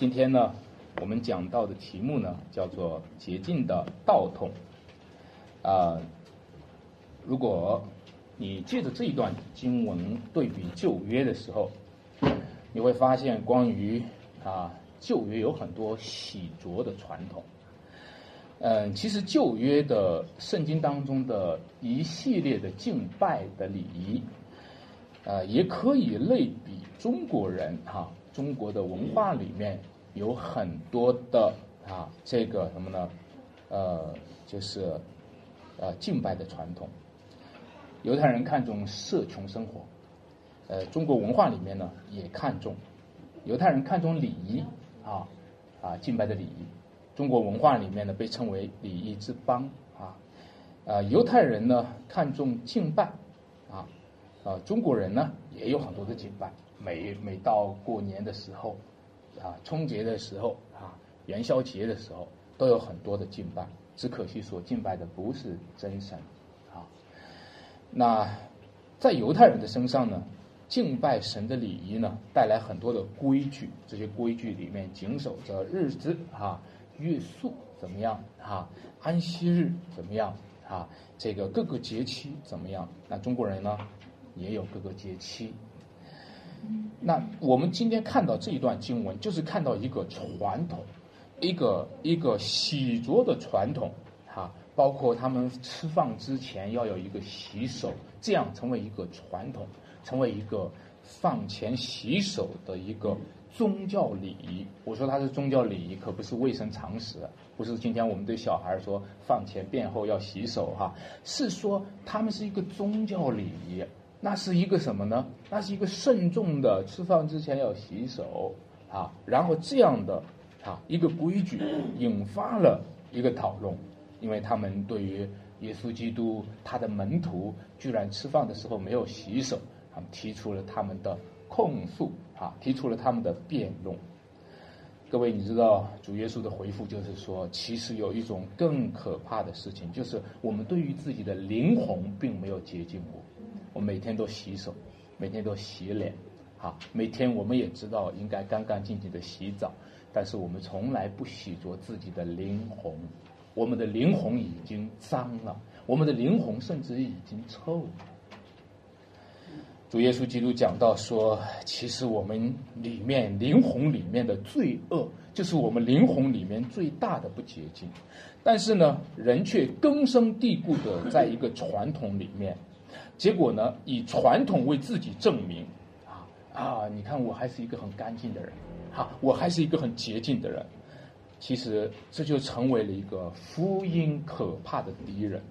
今天呢，我们讲到的题目呢，叫做“洁净的道统”。啊，如果你借着这一段经文对比旧约的时候，你会发现关于啊旧约有很多洗濯的传统。嗯，其实旧约的圣经当中的一系列的敬拜的礼仪，呃，也可以类比中国人哈，中国的文化里面有很多的啊，这个什么呢？呃，就是呃敬拜的传统。犹太人看重社穷生活，呃，中国文化里面呢也看重，犹太人看重礼仪啊啊敬拜的礼仪。中国文化里面呢，被称为礼仪之邦啊，呃，犹太人呢看重敬拜啊，呃，中国人呢也有很多的敬拜，每每到过年的时候啊，春节的时候啊，元宵节的时候，都有很多的敬拜，只可惜所敬拜的不是真神啊。那在犹太人的身上呢，敬拜神的礼仪呢，带来很多的规矩，这些规矩里面谨守着日子啊。月宿怎么样啊？安息日怎么样啊？这个各个节期怎么样？那中国人呢，也有各个节期。那我们今天看到这一段经文，就是看到一个传统，一个一个洗濯的传统，哈，包括他们吃饭之前要有一个洗手，这样成为一个传统，成为一个饭前洗手的一个。宗教礼仪，我说它是宗教礼仪，可不是卫生常识，不是今天我们对小孩说饭前便后要洗手哈，是说他们是一个宗教礼仪，那是一个什么呢？那是一个慎重的，吃饭之前要洗手啊，然后这样的啊一个规矩，引发了一个讨论，因为他们对于耶稣基督他的门徒居然吃饭的时候没有洗手，他们提出了他们的控诉。啊，提出了他们的辩论。各位，你知道主耶稣的回复就是说，其实有一种更可怕的事情，就是我们对于自己的灵魂并没有洁净过。我每天都洗手，每天都洗脸，啊，每天我们也知道应该干干净净的洗澡，但是我们从来不洗濯自己的灵魂。我们的灵魂已经脏了，我们的灵魂甚至已经臭了。主耶稣基督讲到说，其实我们里面灵魂里面的罪恶，就是我们灵魂里面最大的不洁净。但是呢，人却根深蒂固的在一个传统里面，结果呢，以传统为自己证明，啊啊，你看我还是一个很干净的人，哈，我还是一个很洁净的人。其实这就成为了一个福音可怕的敌人。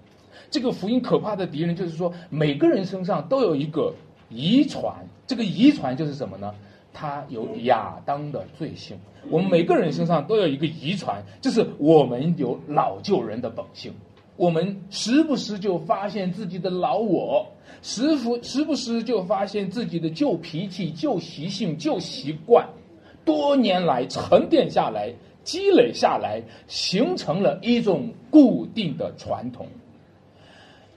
这个福音可怕的敌人就是说，每个人身上都有一个。遗传，这个遗传就是什么呢？它有亚当的罪性。我们每个人身上都有一个遗传，就是我们有老旧人的本性。我们时不时就发现自己的老我，时不时不时就发现自己的旧脾气、旧习性、旧习惯，多年来沉淀下来、积累下来，形成了一种固定的传统。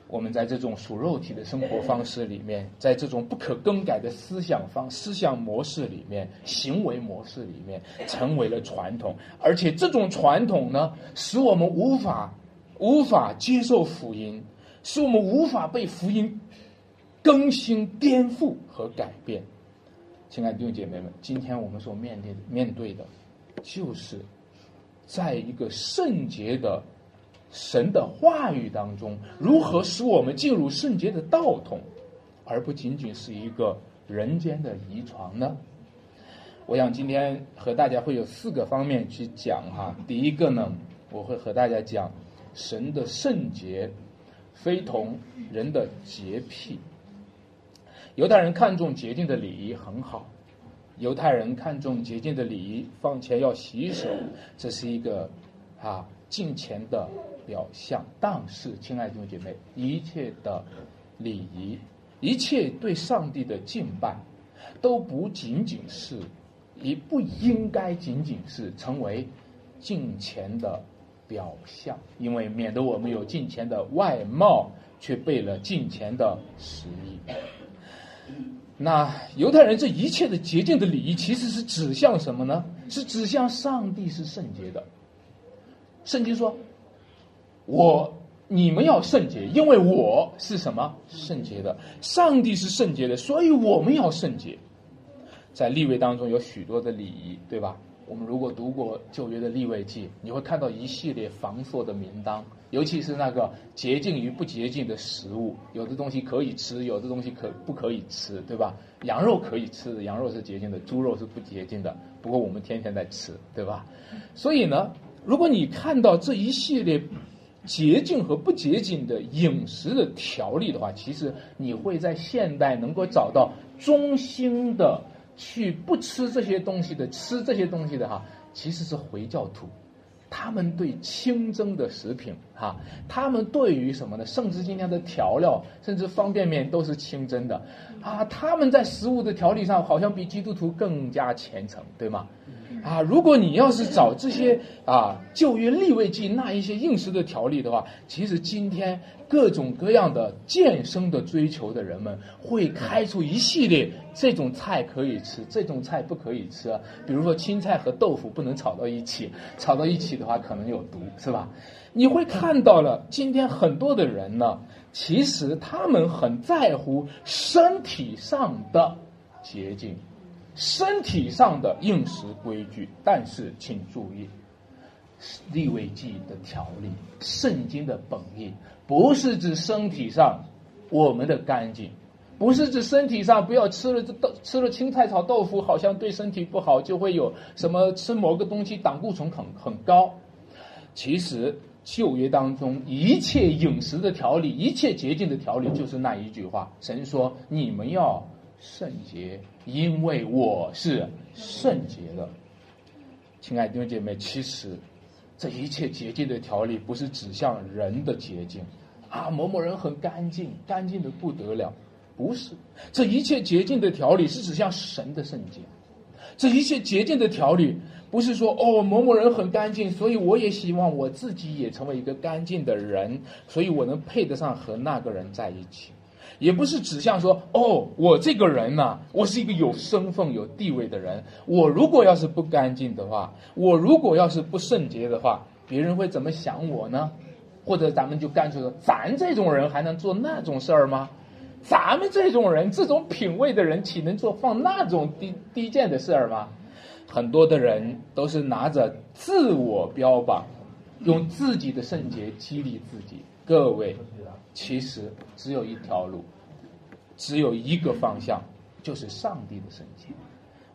我们在这种属肉体的生活方式里面，在这种不可更改的思想方思想模式里面、行为模式里面，成为了传统。而且这种传统呢，使我们无法无法接受福音，使我们无法被福音更新、颠覆和改变。亲爱的弟兄姐妹们，今天我们所面对面对的，就是在一个圣洁的。神的话语当中，如何使我们进入圣洁的道统，而不仅仅是一个人间的遗传呢？我想今天和大家会有四个方面去讲哈。第一个呢，我会和大家讲神的圣洁非同人的洁癖。犹太人看重洁净的礼仪很好，犹太人看重洁净的礼仪，放前要洗手，这是一个啊敬虔的。表象，但是，亲爱的弟兄姐妹，一切的礼仪，一切对上帝的敬拜，都不仅仅是，也不应该仅仅是成为敬虔的表象，因为免得我们有敬虔的外貌，却背了敬虔的实意。那犹太人这一切的洁净的礼仪，其实是指向什么呢？是指向上帝是圣洁的。圣经说：“我你们要圣洁，因为我是什么圣洁的？上帝是圣洁的，所以我们要圣洁。”在立位当中有许多的礼仪，对吧？我们如果读过旧约的立位记，你会看到一系列繁琐的名单，尤其是那个洁净与不洁净的食物，有的东西可以吃，有的东西可不可以吃，对吧？羊肉可以吃，羊肉是洁净的；猪肉是不洁净的。不过我们天天在吃，对吧？所以呢，如果你看到这一系列洁净和不洁净的饮食的条例的话，其实你会在现代能够找到中心的。去不吃这些东西的，吃这些东西的哈，其实是回教徒，他们对清真的食品哈，他们对于什么呢？甚至今天的调料，甚至方便面都是清真的，啊，他们在食物的调理上好像比基督徒更加虔诚，对吗？啊，如果你要是找这些啊旧约立位记那一些应试的条例的话，其实今天各种各样的健身的追求的人们会开出一系列这种菜可以吃，这种菜不可以吃。比如说青菜和豆腐不能炒到一起，炒到一起的话可能有毒，是吧？你会看到了，今天很多的人呢，其实他们很在乎身体上的洁净。身体上的应时规矩，但是请注意，立位记的条例，圣经的本意不是指身体上我们的干净，不是指身体上不要吃了这豆吃了青菜炒豆腐，好像对身体不好，就会有什么吃某个东西胆固醇很很高。其实旧约当中一切饮食的条例，一切洁净的条例，就是那一句话：神说你们要。圣洁，因为我是圣洁的，亲爱的弟兄姐妹，其实这一切洁净的条例不是指向人的洁净啊，某某人很干净，干净的不得了，不是，这一切洁净的条理是指向神的圣洁，这一切洁净的条理不是说哦某某人很干净，所以我也希望我自己也成为一个干净的人，所以我能配得上和那个人在一起。也不是指向说，哦，我这个人呢，我是一个有身份、有地位的人。我如果要是不干净的话，我如果要是不圣洁的话，别人会怎么想我呢？或者咱们就干脆说，咱这种人还能做那种事儿吗？咱们这种人，这种品味的人，岂能做放那种低低贱的事儿吗？很多的人都是拿着自我标榜，用自己的圣洁激励自己。各位。其实只有一条路，只有一个方向，就是上帝的圣洁。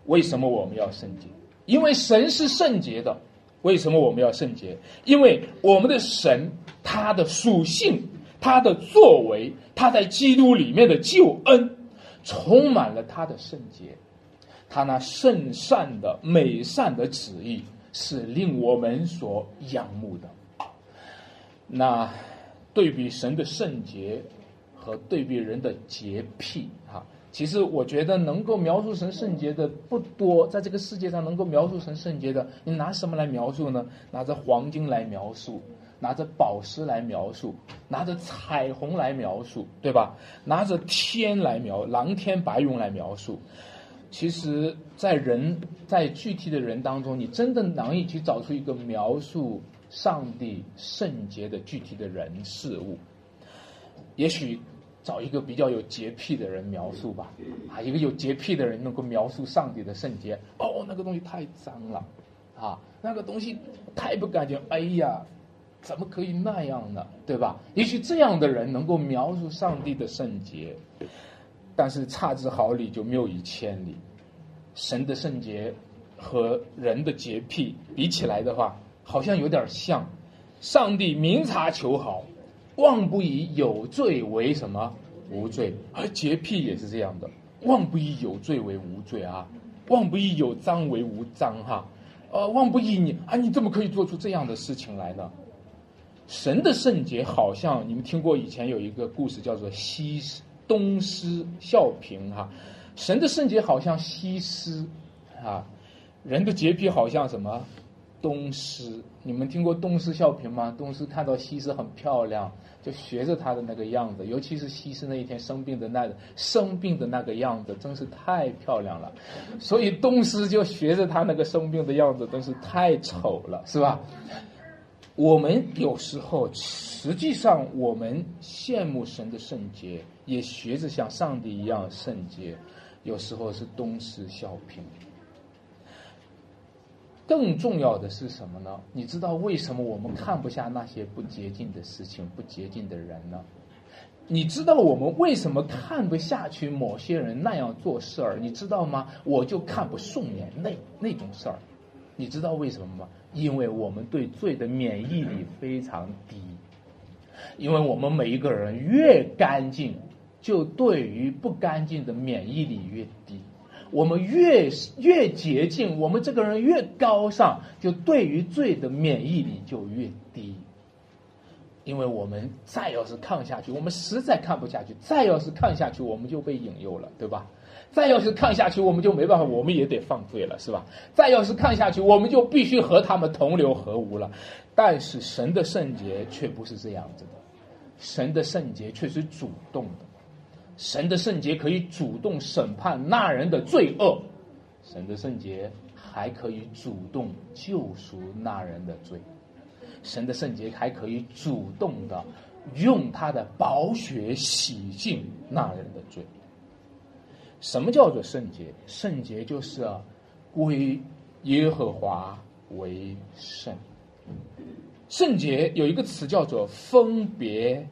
为什么我们要圣洁？因为神是圣洁的。为什么我们要圣洁？因为我们的神，他的属性、他的作为、他在基督里面的救恩，充满了他的圣洁。他那圣善的美善的旨意，是令我们所仰慕的。那。对比神的圣洁和对比人的洁癖，哈，其实我觉得能够描述神圣洁的不多，在这个世界上能够描述神圣洁的，你拿什么来描述呢？拿着黄金来描述，拿着宝石来描述，拿着彩虹来描述，对吧？拿着天来描，蓝天白云来描述。其实，在人在具体的人当中，你真的难以去找出一个描述。上帝圣洁的具体的人事物，也许找一个比较有洁癖的人描述吧。啊，一个有洁癖的人能够描述上帝的圣洁。哦，那个东西太脏了，啊，那个东西太不干净。哎呀，怎么可以那样呢？对吧？也许这样的人能够描述上帝的圣洁，但是差之毫厘就谬以千里。神的圣洁和人的洁癖比起来的话。好像有点像，上帝明察秋毫，妄不以有罪为什么无罪，而洁癖也是这样的，妄不以有罪为无罪啊，妄不以有脏为无脏哈，呃，妄不以你啊，你怎么可以做出这样的事情来呢？神的圣洁好像你们听过以前有一个故事叫做西施东施效颦哈，神的圣洁好像西施啊，人的洁癖好像什么？东施，你们听过东施效颦吗？东施看到西施很漂亮，就学着她的那个样子，尤其是西施那一天生病的那生病的那个样子，真是太漂亮了。所以东施就学着她那个生病的样子，真是太丑了，是吧？我们有时候实际上我们羡慕神的圣洁，也学着像上帝一样圣洁，有时候是东施效颦。更重要的是什么呢？你知道为什么我们看不下那些不洁净的事情、不洁净的人呢？你知道我们为什么看不下去某些人那样做事儿？你知道吗？我就看不顺眼那那种事儿。你知道为什么吗？因为我们对罪的免疫力非常低。因为我们每一个人越干净，就对于不干净的免疫力越低。我们越越洁净，我们这个人越高尚，就对于罪的免疫力就越低。因为我们再要是看下去，我们实在看不下去；再要是看下去，我们就被引诱了，对吧？再要是看下去，我们就没办法，我们也得犯罪了，是吧？再要是看下去，我们就必须和他们同流合污了。但是神的圣洁却不是这样子的，神的圣洁却是主动的。神的圣洁可以主动审判那人的罪恶，神的圣洁还可以主动救赎那人的罪，神的圣洁还可以主动的用他的宝血洗净那人的罪。什么叫做圣洁？圣洁就是归耶和华为圣。圣洁有一个词叫做分别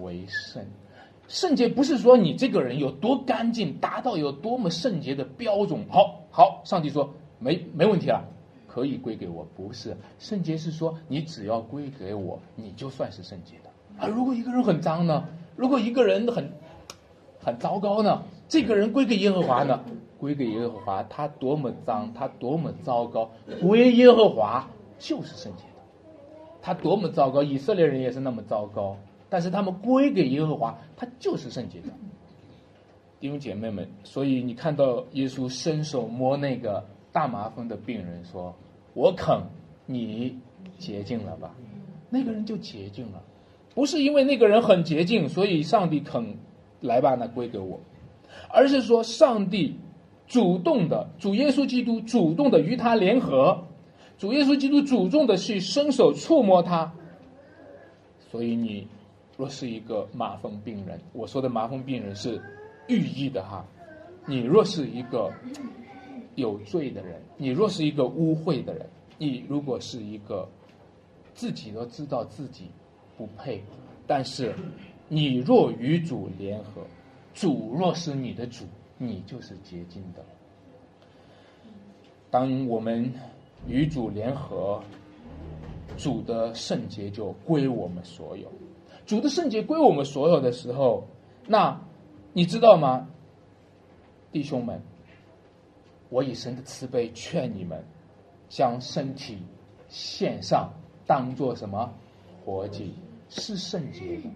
为圣。圣洁不是说你这个人有多干净，达到有多么圣洁的标准。好，好，上帝说没没问题了，可以归给我。不是圣洁是说你只要归给我，你就算是圣洁的。啊，如果一个人很脏呢？如果一个人很很糟糕呢？这个人归给耶和华呢？归给耶和华，他多么脏，他多么糟糕，归耶和华就是圣洁的。他多么糟糕，以色列人也是那么糟糕。但是他们归给耶和华，他就是圣洁的，弟兄姐妹们。所以你看到耶稣伸手摸那个大麻风的病人，说：“我肯，你洁净了吧。”那个人就洁净了，不是因为那个人很洁净，所以上帝肯来吧那归给我，而是说上帝主动的，主耶稣基督主动的与他联合，主耶稣基督主动的去伸手触摸他，所以你。若是一个麻风病人，我说的麻风病人是寓意的哈。你若是一个有罪的人，你若是一个污秽的人，你如果是一个自己都知道自己不配，但是你若与主联合，主若是你的主，你就是洁净的。当我们与主联合，主的圣洁就归我们所有。主的圣洁归我们所有的时候，那你知道吗，弟兄们？我以神的慈悲劝你们，将身体献上，当做什么活祭？是圣洁的，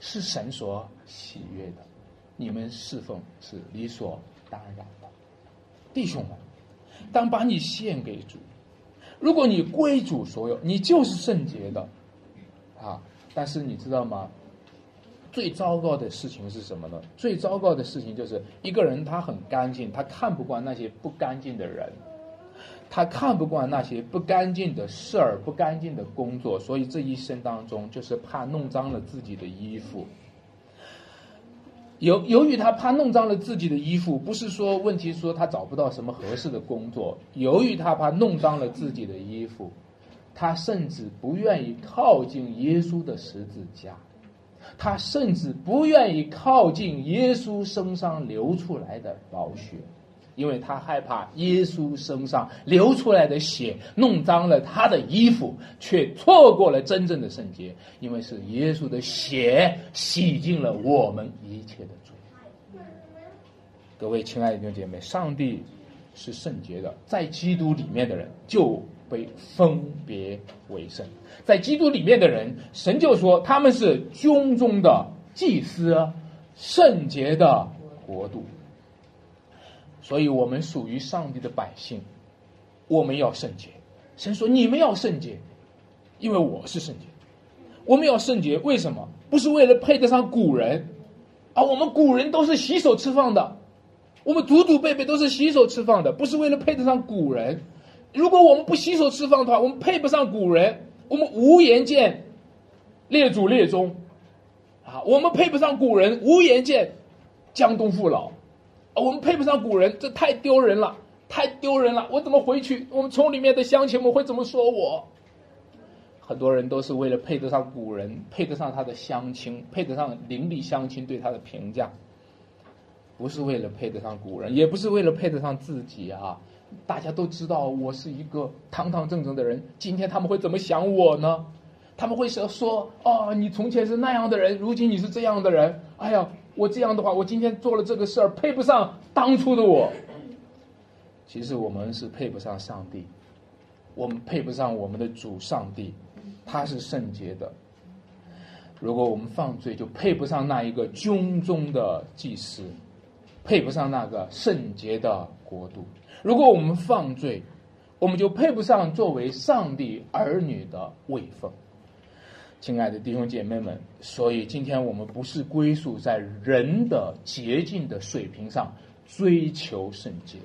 是神所喜悦的。你们侍奉是理所当然的，弟兄们。当把你献给主，如果你归主所有，你就是圣洁的，啊。但是你知道吗？最糟糕的事情是什么呢？最糟糕的事情就是一个人他很干净，他看不惯那些不干净的人，他看不惯那些不干净的事儿、不干净的工作，所以这一生当中就是怕弄脏了自己的衣服。由由于他怕弄脏了自己的衣服，不是说问题说他找不到什么合适的工作，由于他怕弄脏了自己的衣服。他甚至不愿意靠近耶稣的十字架，他甚至不愿意靠近耶稣身上流出来的宝血，因为他害怕耶稣身上流出来的血弄脏了他的衣服，却错过了真正的圣洁，因为是耶稣的血洗净了我们一切的罪。各位亲爱的弟兄姐妹，上帝是圣洁的，在基督里面的人就。被分别为圣，在基督里面的人，神就说他们是军中的祭司，圣洁的国度。所以，我们属于上帝的百姓，我们要圣洁，神说你们要圣洁，因为我是圣洁。我们要圣洁，为什么？不是为了配得上古人，啊，我们古人都是洗手吃饭的，我们祖祖辈辈都是洗手吃饭的，不是为了配得上古人。如果我们不洗手吃饭的话，我们配不上古人，我们无颜见。列祖列宗，啊，我们配不上古人，无颜见。江东父老，我们配不上古人，这太丢人了，太丢人了！我怎么回去？我们村里面的乡亲们会怎么说我？很多人都是为了配得上古人，配得上他的乡亲，配得上邻里乡亲对他的评价，不是为了配得上古人，也不是为了配得上自己啊！大家都知道我是一个堂堂正正的人，今天他们会怎么想我呢？他们会说说哦，你从前是那样的人，如今你是这样的人。哎呀，我这样的话，我今天做了这个事儿，配不上当初的我。其实我们是配不上上帝，我们配不上我们的主上帝。他是圣洁的。如果我们犯罪，就配不上那一个军中的祭司，配不上那个圣洁的国度。如果我们犯罪，我们就配不上作为上帝儿女的位分。亲爱的弟兄姐妹们，所以今天我们不是归宿在人的洁净的水平上追求圣洁。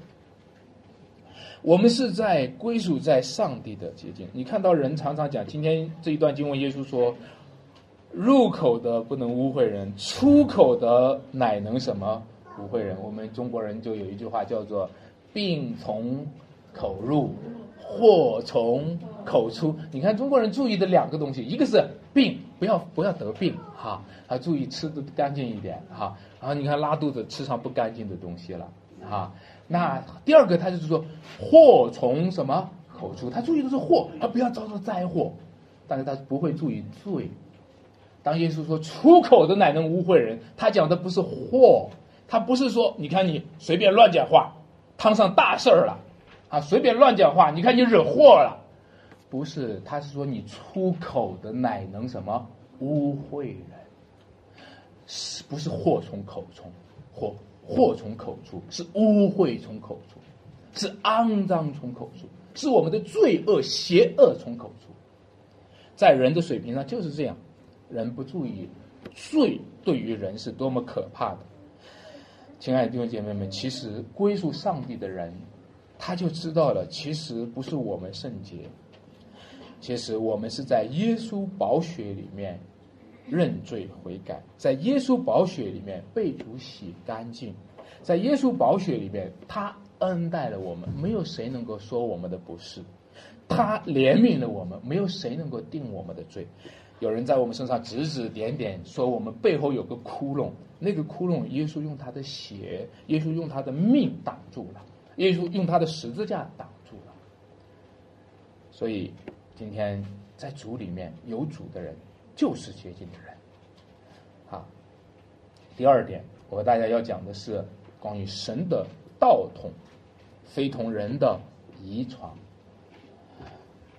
我们是在归属在上帝的洁净。你看到人常常讲，今天这一段经文，耶稣说：“入口的不能污秽人，出口的乃能什么污秽人？”我们中国人就有一句话叫做“病从口入，祸从口出”。你看中国人注意的两个东西，一个是病，不要不要得病哈，啊，注意吃的干净一点哈。然后你看拉肚子，吃上不干净的东西了哈。那第二个，他就是说，祸从什么口出？他注意的是祸，而不要遭受灾祸。但是他不会注意罪。当耶稣说出口的乃能污秽人，他讲的不是祸，他不是说你看你随便乱讲话，摊上大事儿了，啊，随便乱讲话，你看你惹祸了，不是，他是说你出口的乃能什么污秽人，是不是祸从口出？祸。祸从口出，是污秽从口出，是肮脏从口出，是我们的罪恶、邪恶从口出。在人的水平上就是这样，人不注意罪对于人是多么可怕的。亲爱的弟兄姐妹们，其实归属上帝的人，他就知道了，其实不是我们圣洁，其实我们是在耶稣宝血里面。认罪悔改，在耶稣宝血里面被主洗干净，在耶稣宝血里面，他恩待了我们，没有谁能够说我们的不是，他怜悯了我们，没有谁能够定我们的罪。有人在我们身上指指点点，说我们背后有个窟窿，那个窟窿，耶稣用他的血，耶稣用他的命挡住了，耶稣用他的十字架挡住了。所以，今天在主里面有主的人。就是洁净的人，啊。第二点，我和大家要讲的是关于神的道统，非同人的遗传。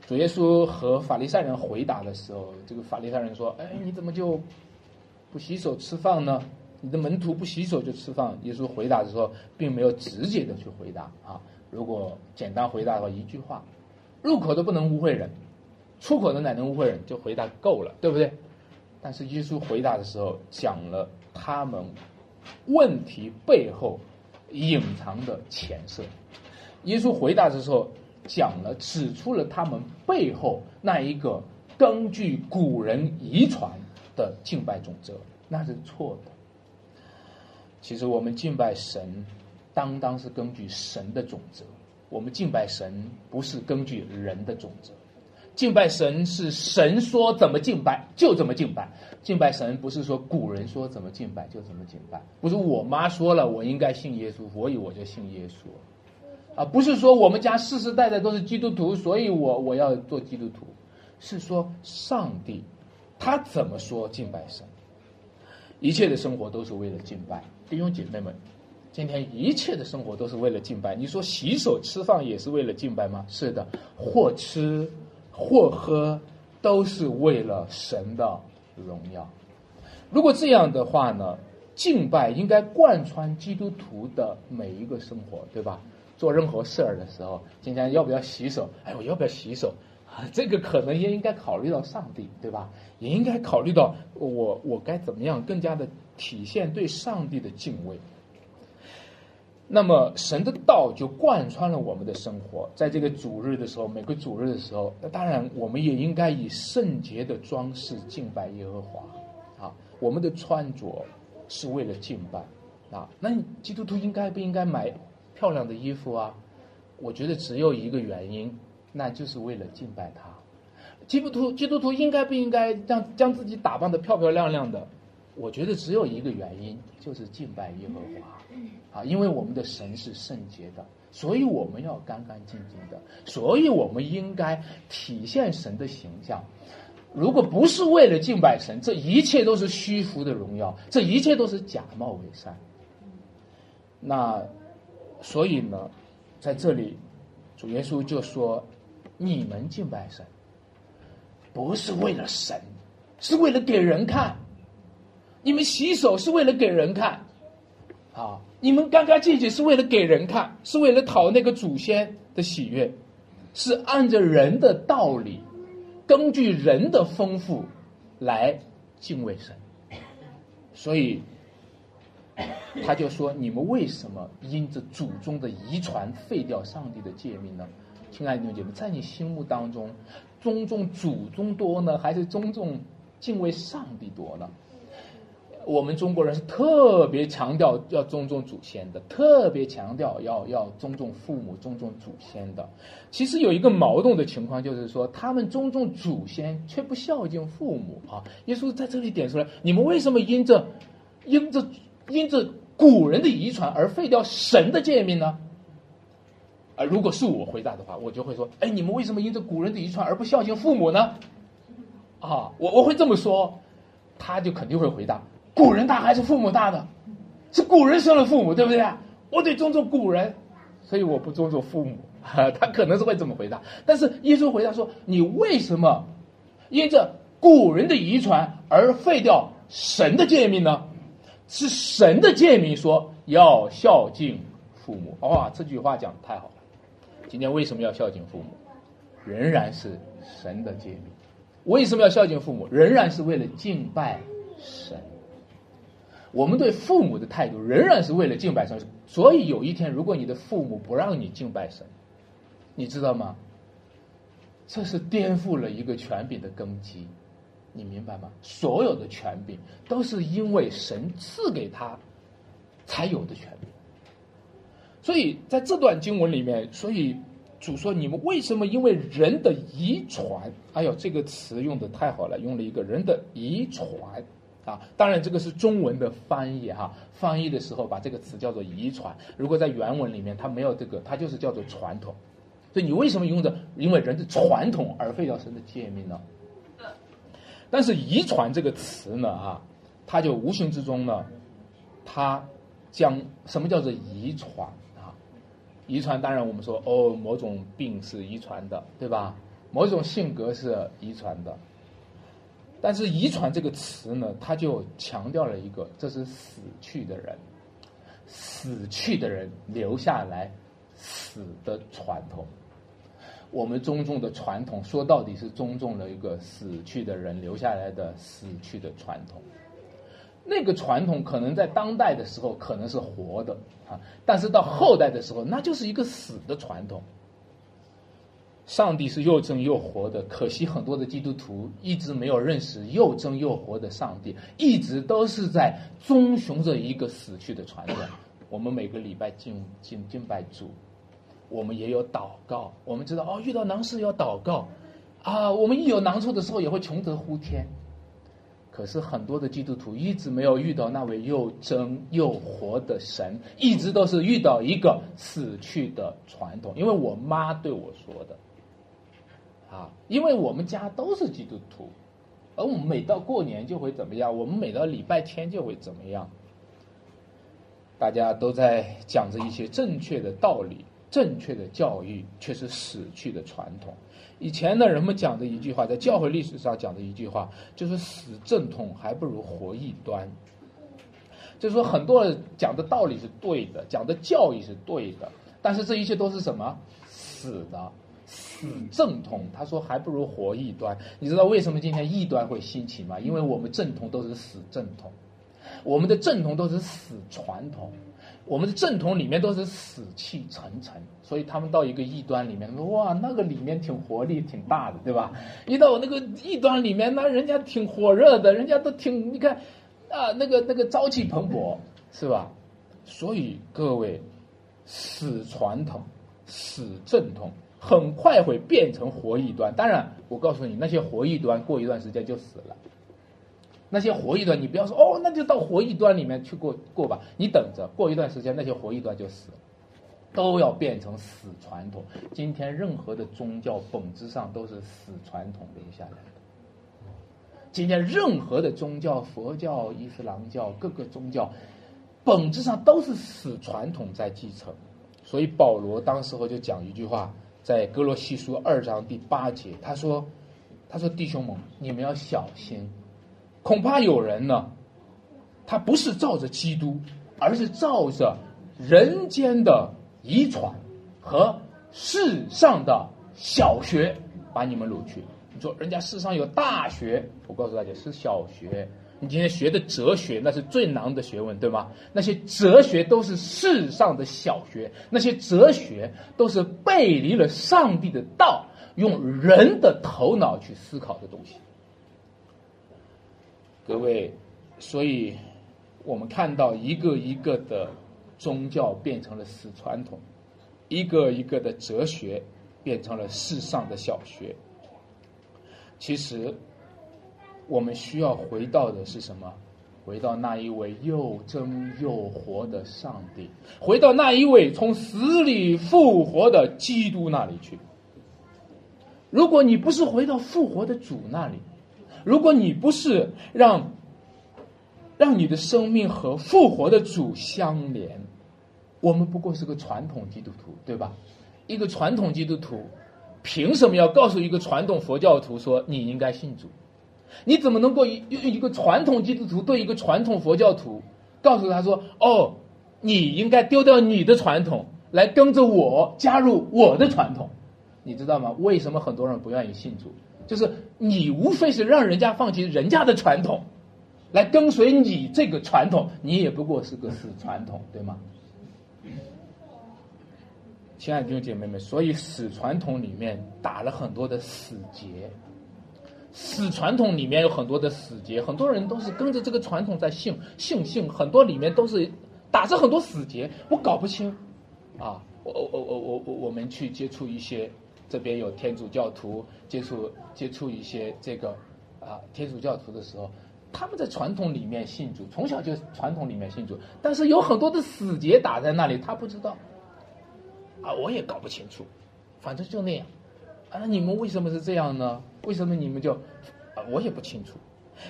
主耶稣和法利赛人回答的时候，这个法利赛人说：“哎，你怎么就不洗手吃饭呢？你的门徒不洗手就吃饭？”耶稣回答的时候，并没有直接的去回答啊。如果简单回答的话，一句话：入口都不能污秽人。出口的乃能污秽人，就回答够了，对不对？但是耶稣回答的时候，讲了他们问题背后隐藏的浅色。耶稣回答的时候，讲了指出了他们背后那一个根据古人遗传的敬拜准则，那是错的。其实我们敬拜神，当当是根据神的准则。我们敬拜神不是根据人的准则。敬拜神是神说怎么敬拜就怎么敬拜，敬拜神不是说古人说怎么敬拜就怎么敬拜，不是我妈说了我应该信耶稣，所以我就信耶稣，啊，不是说我们家世世代代都是基督徒，所以我我要做基督徒，是说上帝他怎么说敬拜神，一切的生活都是为了敬拜，弟兄姐妹们，今天一切的生活都是为了敬拜，你说洗手吃饭也是为了敬拜吗？是的，或吃。或喝都是为了神的荣耀。如果这样的话呢，敬拜应该贯穿基督徒的每一个生活，对吧？做任何事儿的时候，今天要不要洗手？哎，我要不要洗手？啊，这个可能也应该考虑到上帝，对吧？也应该考虑到我我该怎么样更加的体现对上帝的敬畏。那么神的道就贯穿了我们的生活，在这个主日的时候，每个主日的时候，那当然我们也应该以圣洁的装饰敬拜耶和华。啊，我们的穿着是为了敬拜。啊，那基督徒应该不应该买漂亮的衣服啊？我觉得只有一个原因，那就是为了敬拜他。基督徒基督徒应该不应该将将自己打扮的漂漂亮亮的？我觉得只有一个原因，就是敬拜耶和华。啊，因为我们的神是圣洁的，所以我们要干干净净的，所以我们应该体现神的形象。如果不是为了敬拜神，这一切都是虚浮的荣耀，这一切都是假冒伪善。那，所以呢，在这里，主耶稣就说：“你们敬拜神，不是为了神，是为了给人看。你们洗手是为了给人看，啊，你们干干净净是为了给人看，是为了讨那个祖先的喜悦，是按着人的道理，根据人的丰富来敬畏神。所以。”他就说：“你们为什么因着祖宗的遗传废掉上帝的诫命呢？亲爱的弟兄姐妹，在你心目当中，尊重祖宗多呢，还是尊重敬畏上帝多呢？我们中国人是特别强调要尊重祖先的，特别强调要要尊重父母、尊重祖先的。其实有一个矛盾的情况，就是说他们尊重祖先，却不孝敬父母啊。耶稣在这里点出来：你们为什么因着因着？”因着古人的遗传而废掉神的诫命呢？啊，如果是我回答的话，我就会说：哎，你们为什么因着古人的遗传而不孝敬父母呢？啊，我我会这么说，他就肯定会回答：古人大还是父母大的？是古人生了父母，对不对？我得尊重古人，所以我不尊重父母。他可能是会这么回答，但是耶稣回答说：你为什么因着古人的遗传而废掉神的诫命呢？是神的诫命，说要孝敬父母。哇，这句话讲的太好了。今天为什么要孝敬父母？仍然是神的诫命。为什么要孝敬父母？仍然是为了敬拜神。我们对父母的态度仍然是为了敬拜神。所以有一天，如果你的父母不让你敬拜神，你知道吗？这是颠覆了一个权柄的根基。你明白吗？所有的权柄都是因为神赐给他才有的权柄。所以在这段经文里面，所以主说：“你们为什么因为人的遗传？”哎呦，这个词用的太好了，用了一个人的遗传啊。当然，这个是中文的翻译哈。翻译的时候把这个词叫做遗传。如果在原文里面它没有这个，它就是叫做传统。所以你为什么用的因为人的传统而废掉神的诫命呢？但是“遗传”这个词呢，啊，它就无形之中呢，它将什么叫做遗传啊？遗传当然我们说哦，某种病是遗传的，对吧？某种性格是遗传的。但是“遗传”这个词呢，它就强调了一个，这是死去的人，死去的人留下来死的传统。我们尊重的传统，说到底是尊重了一个死去的人留下来的死去的传统。那个传统可能在当代的时候可能是活的啊，但是到后代的时候，那就是一个死的传统。上帝是又真又活的，可惜很多的基督徒一直没有认识又真又活的上帝，一直都是在遵循着一个死去的传统。我们每个礼拜敬敬敬拜主。我们也有祷告，我们知道哦，遇到难事要祷告，啊，我们一有难处的时候也会穷则呼天。可是很多的基督徒一直没有遇到那位又真又活的神，一直都是遇到一个死去的传统。因为我妈对我说的，啊，因为我们家都是基督徒，而我们每到过年就会怎么样，我们每到礼拜天就会怎么样，大家都在讲着一些正确的道理。正确的教育却是死去的传统。以前的人们讲的一句话，在教会历史上讲的一句话，就是“死正统还不如活异端”。就是说，很多人讲的道理是对的，讲的教义是对的，但是这一切都是什么？死的，死正统。他说还不如活异端。你知道为什么今天异端会兴起吗？因为我们正统都是死正统，我们的正统都是死传统。我们的正统里面都是死气沉沉，所以他们到一个异端里面，哇，那个里面挺活力挺大的，对吧？一到那个异端里面，那人家挺火热的，人家都挺，你看，啊，那个那个朝气蓬勃，是吧？所以各位，死传统、死正统，很快会变成活异端。当然，我告诉你，那些活异端过一段时间就死了。那些活异端，你不要说哦，那就到活异端里面去过过吧。你等着，过一段时间那些活异端就死了，都要变成死传统。今天任何的宗教本质上都是死传统留下来的。今天任何的宗教，佛教、伊斯兰教，各个宗教本质上都是死传统在继承。所以保罗当时候就讲一句话，在哥罗西书二章第八节，他说：“他说弟兄们，你们要小心。”恐怕有人呢，他不是照着基督，而是照着人间的遗传和世上的小学把你们掳去。你说人家世上有大学，我告诉大家是小学。你今天学的哲学那是最难的学问，对吗？那些哲学都是世上的小学，那些哲学都是背离了上帝的道，用人的头脑去思考的东西。各位，所以我们看到一个一个的宗教变成了死传统，一个一个的哲学变成了世上的小学。其实，我们需要回到的是什么？回到那一位又真又活的上帝，回到那一位从死里复活的基督那里去。如果你不是回到复活的主那里，如果你不是让，让你的生命和复活的主相连，我们不过是个传统基督徒，对吧？一个传统基督徒，凭什么要告诉一个传统佛教徒说你应该信主？你怎么能够一一个传统基督徒对一个传统佛教徒告诉他说：“哦，你应该丢掉你的传统，来跟着我加入我的传统？”你知道吗？为什么很多人不愿意信主？就是你无非是让人家放弃人家的传统，来跟随你这个传统，你也不过是个死传统，对吗？亲爱的弟兄姐妹们，所以死传统里面打了很多的死结，死传统里面有很多的死结，很多人都是跟着这个传统在信信信，很多里面都是打着很多死结，我搞不清啊，我我我我我我们去接触一些。这边有天主教徒接触接触一些这个啊天主教徒的时候，他们在传统里面信主，从小就传统里面信主，但是有很多的死结打在那里，他不知道啊，我也搞不清楚，反正就那样啊。你们为什么是这样呢？为什么你们就啊？我也不清楚。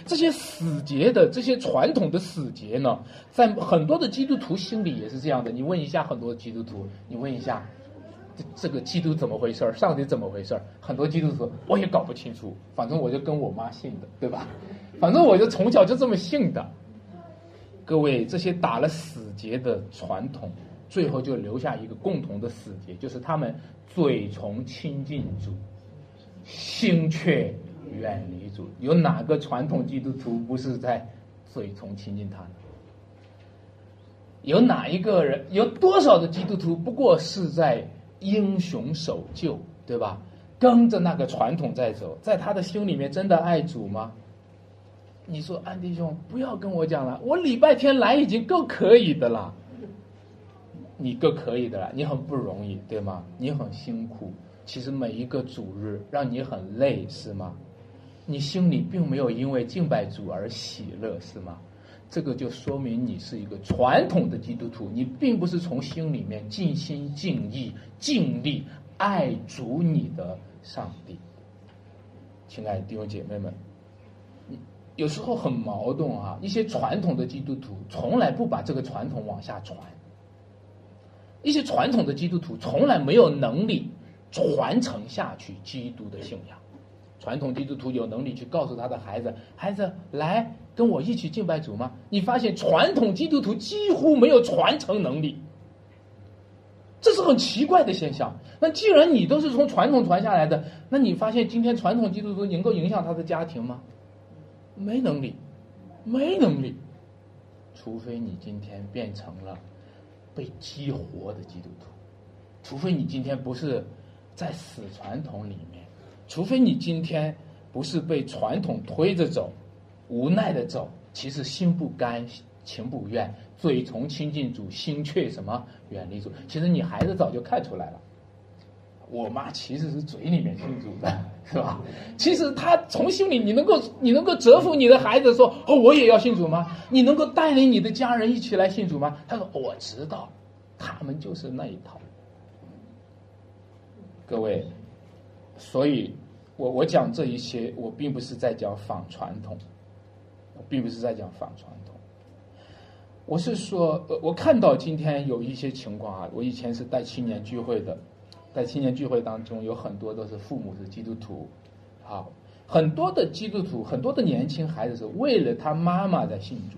这些死结的这些传统的死结呢，在很多的基督徒心里也是这样的。你问一下很多基督徒，你问一下。这这个基督怎么回事儿上帝怎么回事儿很多基督徒我也搞不清楚，反正我就跟我妈信的，对吧？反正我就从小就这么信的。各位，这些打了死结的传统，最后就留下一个共同的死结，就是他们嘴从亲近主，心却远离主。有哪个传统基督徒不是在嘴从亲近他呢？有哪一个人？有多少的基督徒不过是在？英雄守旧，对吧？跟着那个传统在走，在他的心里面真的爱主吗？你说安迪兄，不要跟我讲了，我礼拜天来已经够可以的了。你够可以的了，你很不容易，对吗？你很辛苦，其实每一个主日让你很累，是吗？你心里并没有因为敬拜主而喜乐，是吗？这个就说明你是一个传统的基督徒，你并不是从心里面尽心尽意尽力爱主你的上帝。亲爱的弟兄姐妹们，有时候很矛盾啊！一些传统的基督徒从来不把这个传统往下传，一些传统的基督徒从来没有能力传承下去基督的信仰。传统基督徒有能力去告诉他的孩子：“孩子，来跟我一起敬拜主吗？”你发现传统基督徒几乎没有传承能力，这是很奇怪的现象。那既然你都是从传统传下来的，那你发现今天传统基督徒能够影响他的家庭吗？没能力，没能力。除非你今天变成了被激活的基督徒，除非你今天不是在死传统里面，除非你今天不是被传统推着走，无奈的走，其实心不甘情不愿，嘴从亲近主，心却什么远离主。其实你孩子早就看出来了。我妈其实是嘴里面信主的，是吧？其实她从心里，你能够你能够折服你的孩子说：“哦，我也要信主吗？”你能够带领你的家人一起来信主吗？他说：“我知道，他们就是那一套。”各位，所以我我讲这一些，我并不是在讲反传统，我并不是在讲反传统，我是说，呃，我看到今天有一些情况啊，我以前是带青年聚会的。在青年聚会当中，有很多都是父母是基督徒，好，很多的基督徒，很多的年轻孩子是为了他妈妈在信主，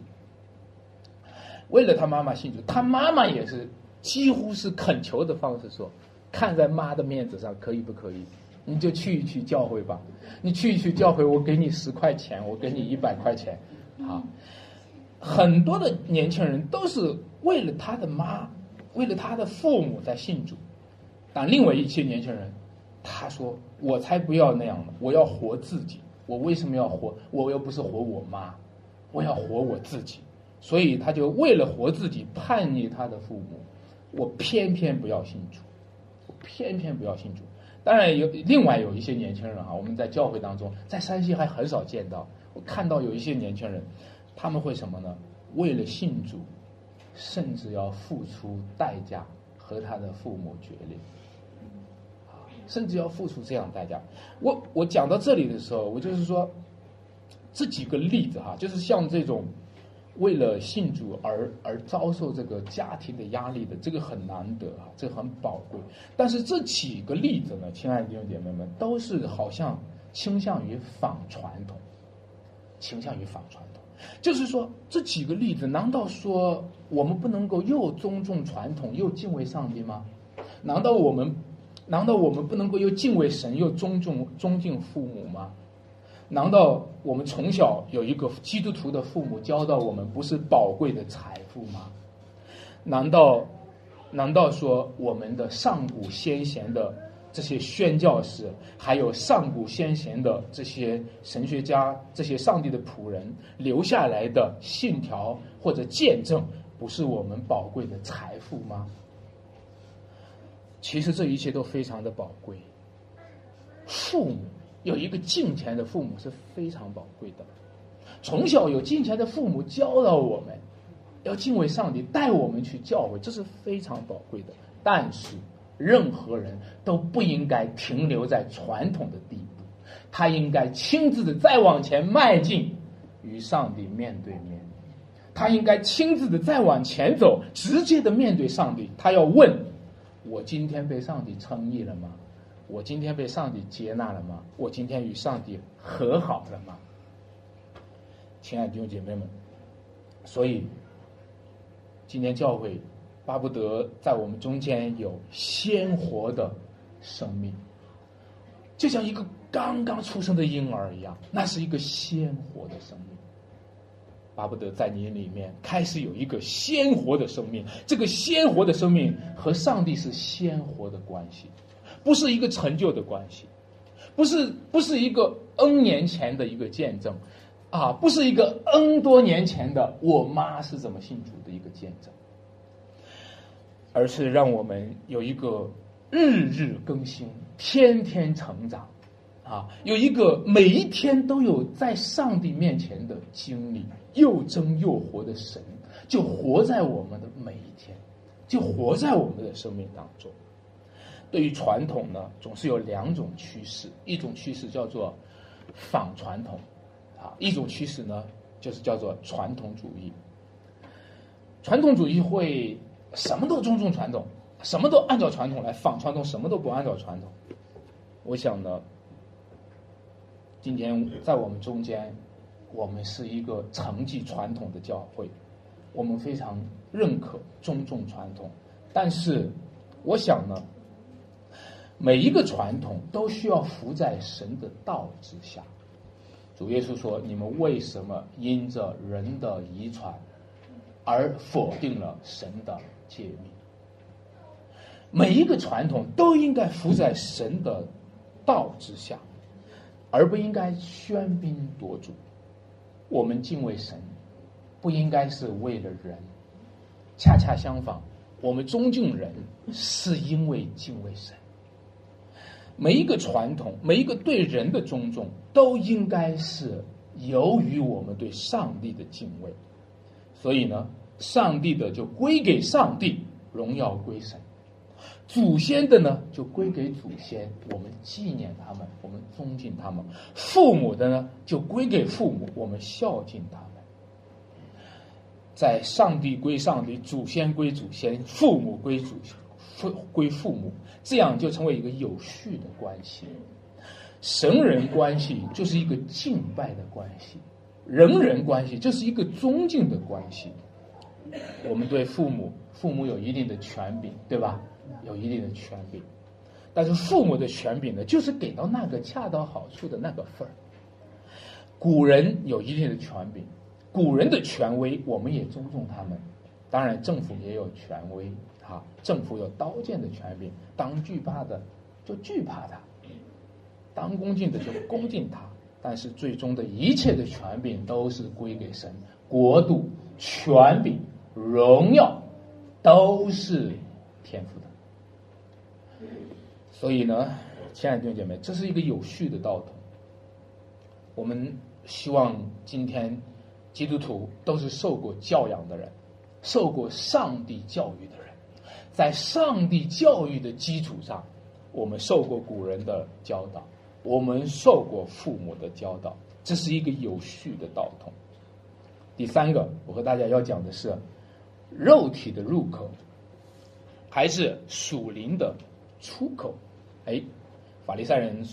为了他妈妈信主，他妈妈也是几乎是恳求的方式说，看在妈的面子上，可以不可以？你就去一去教会吧，你去一去教会，我给你十块钱，我给你一百块钱，好，很多的年轻人都是为了他的妈，为了他的父母在信主。但另外一些年轻人，他说：“我才不要那样的，我要活自己。我为什么要活？我又不是活我妈，我要活我自己。所以他就为了活自己，叛逆他的父母。我偏偏不要信主，我偏偏不要信主。当然有另外有一些年轻人啊，我们在教会当中，在山西还很少见到。我看到有一些年轻人，他们会什么呢？为了信主，甚至要付出代价和他的父母决裂。”甚至要付出这样代价。我我讲到这里的时候，我就是说，这几个例子哈，就是像这种为了信主而而遭受这个家庭的压力的，这个很难得啊，这很宝贵。但是这几个例子呢，亲爱的弟兄姐妹们，都是好像倾向于反传统，倾向于反传统。就是说，这几个例子，难道说我们不能够又尊重传统又敬畏上帝吗？难道我们？难道我们不能够又敬畏神又尊重尊敬父母吗？难道我们从小有一个基督徒的父母教导我们不是宝贵的财富吗？难道难道说我们的上古先贤的这些宣教士，还有上古先贤的这些神学家、这些上帝的仆人留下来的信条或者见证，不是我们宝贵的财富吗？其实这一切都非常的宝贵。父母有一个敬虔的父母是非常宝贵的。从小有敬虔的父母教导我们，要敬畏上帝，带我们去教会，这是非常宝贵的。但是，任何人都不应该停留在传统的地步，他应该亲自的再往前迈进，与上帝面对面。他应该亲自的再往前走，直接的面对上帝。他要问。我今天被上帝称义了吗？我今天被上帝接纳了吗？我今天与上帝和好了吗？亲爱的弟兄姐妹们，所以今天教会巴不得在我们中间有鲜活的生命，就像一个刚刚出生的婴儿一样，那是一个鲜活的生命。巴不得在你里面开始有一个鲜活的生命，这个鲜活的生命和上帝是鲜活的关系，不是一个成就的关系，不是不是一个 N 年前的一个见证，啊，不是一个 N 多年前的我妈是怎么信主的一个见证，而是让我们有一个日日更新、天天成长，啊，有一个每一天都有在上帝面前的经历。又真又活的神，就活在我们的每一天，就活在我们的生命当中。对于传统呢，总是有两种趋势，一种趋势叫做仿传统，啊，一种趋势呢就是叫做传统主义。传统主义会什么都尊重传统，什么都按照传统来，仿传统什么都不按照传统。我想呢，今天在我们中间。我们是一个承继传统的教会，我们非常认可、尊重传统，但是我想呢，每一个传统都需要服在神的道之下。主耶稣说：“你们为什么因着人的遗传而否定了神的诫命？”每一个传统都应该服在神的道之下，而不应该喧宾夺主。我们敬畏神，不应该是为了人，恰恰相反，我们尊敬人是因为敬畏神。每一个传统，每一个对人的尊重，都应该是由于我们对上帝的敬畏。所以呢，上帝的就归给上帝，荣耀归神；祖先的呢，就归给祖先，我们纪念他们，我们尊敬他们；父母的呢，就归给父母，我们孝敬他们。在上帝归上帝，祖先归祖先，父母归祖父归父母，这样就成为一个有序的关系。神人关系就是一个敬拜的关系，人人关系就是一个尊敬的关系。我们对父母，父母有一定的权柄，对吧？有一定的权柄，但是父母的权柄呢，就是给到那个恰到好处的那个份儿。古人有一定的权柄，古人的权威，我们也尊重他们。当然，政府也有权威。啊，政府有刀剑的权柄，当惧怕的就惧怕他，当恭敬的就恭敬他。但是最终的一切的权柄都是归给神，国度、权柄、荣耀都是天赋。所以呢，亲爱的弟兄姐妹，这是一个有序的道统。我们希望今天基督徒都是受过教养的人，受过上帝教育的人。在上帝教育的基础上，我们受过古人的教导，我们受过父母的教导，这是一个有序的道统。第三个，我和大家要讲的是，肉体的入口，还是属灵的出口？哎，法利赛人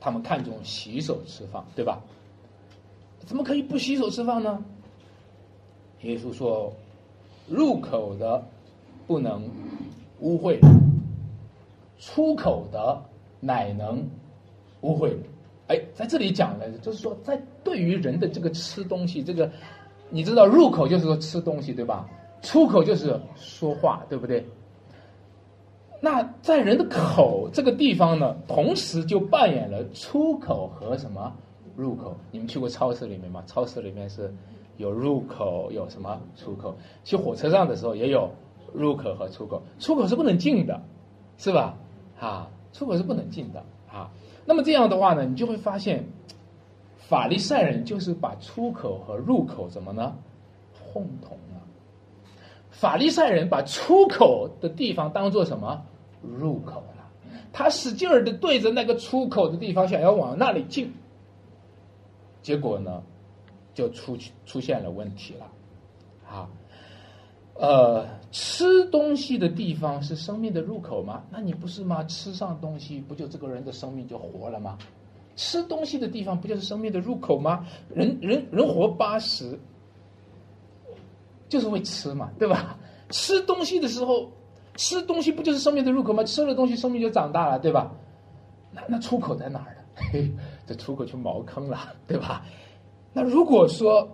他们看重洗手吃饭，对吧？怎么可以不洗手吃饭呢？耶稣说，入口的。不能污秽，出口的乃能污秽。哎，在这里讲的，就是说，在对于人的这个吃东西，这个你知道，入口就是说吃东西，对吧？出口就是说话，对不对？那在人的口这个地方呢，同时就扮演了出口和什么入口。你们去过超市里面吗？超市里面是有入口，有什么出口？去火车上的时候也有。入口和出口，出口是不能进的，是吧？啊，出口是不能进的啊。那么这样的话呢，你就会发现，法利赛人就是把出口和入口怎么呢，混同了。法利赛人把出口的地方当做什么入口了？他使劲儿的对着那个出口的地方想要往那里进，结果呢，就出出现了问题了，啊。呃，吃东西的地方是生命的入口吗？那你不是吗？吃上东西，不就这个人的生命就活了吗？吃东西的地方不就是生命的入口吗？人人人活八十，就是为吃嘛，对吧？吃东西的时候，吃东西不就是生命的入口吗？吃了东西，生命就长大了，对吧？那那出口在哪儿呢？嘿，这出口就茅坑了，对吧？那如果说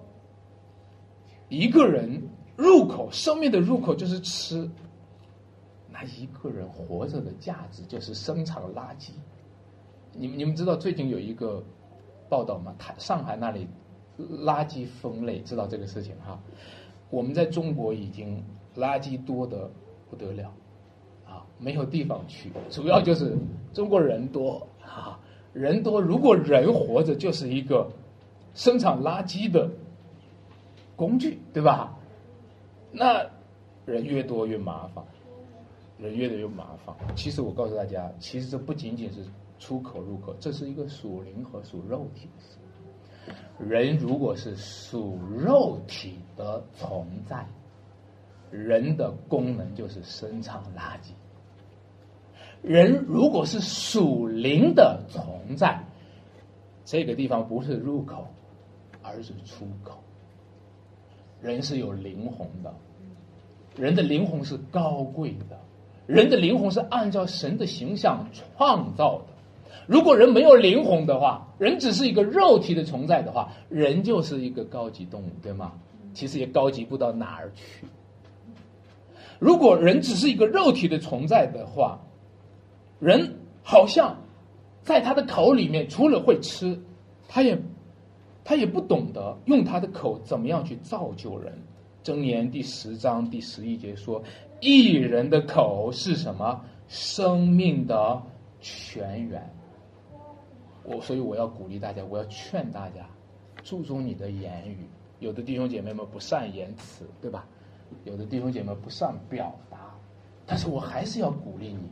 一个人。入口，生命的入口就是吃。那一个人活着的价值就是生产垃圾。你们你们知道最近有一个报道吗？台上海那里垃圾分类，知道这个事情哈？我们在中国已经垃圾多的不得了啊，没有地方去。主要就是中国人多啊，人多，如果人活着就是一个生产垃圾的工具，对吧？那人越多越麻烦，人越多越麻烦。其实我告诉大家，其实这不仅仅是出口入口，这是一个属灵和属肉体的事。人如果是属肉体的存在，人的功能就是生产垃圾；人如果是属灵的存在，这个地方不是入口，而是出口。人是有灵魂的，人的灵魂是高贵的，人的灵魂是按照神的形象创造的。如果人没有灵魂的话，人只是一个肉体的存在的话，人就是一个高级动物，对吗？其实也高级不到哪儿去。如果人只是一个肉体的存在的话，人好像在他的口里面除了会吃，他也他也不懂得用他的口怎么样去造就人。箴言第十章第十一节说：“一人的口是什么？生命的泉源。”我所以我要鼓励大家，我要劝大家注重你的言语。有的弟兄姐妹们不善言辞，对吧？有的弟兄姐妹不善表达，但是我还是要鼓励你，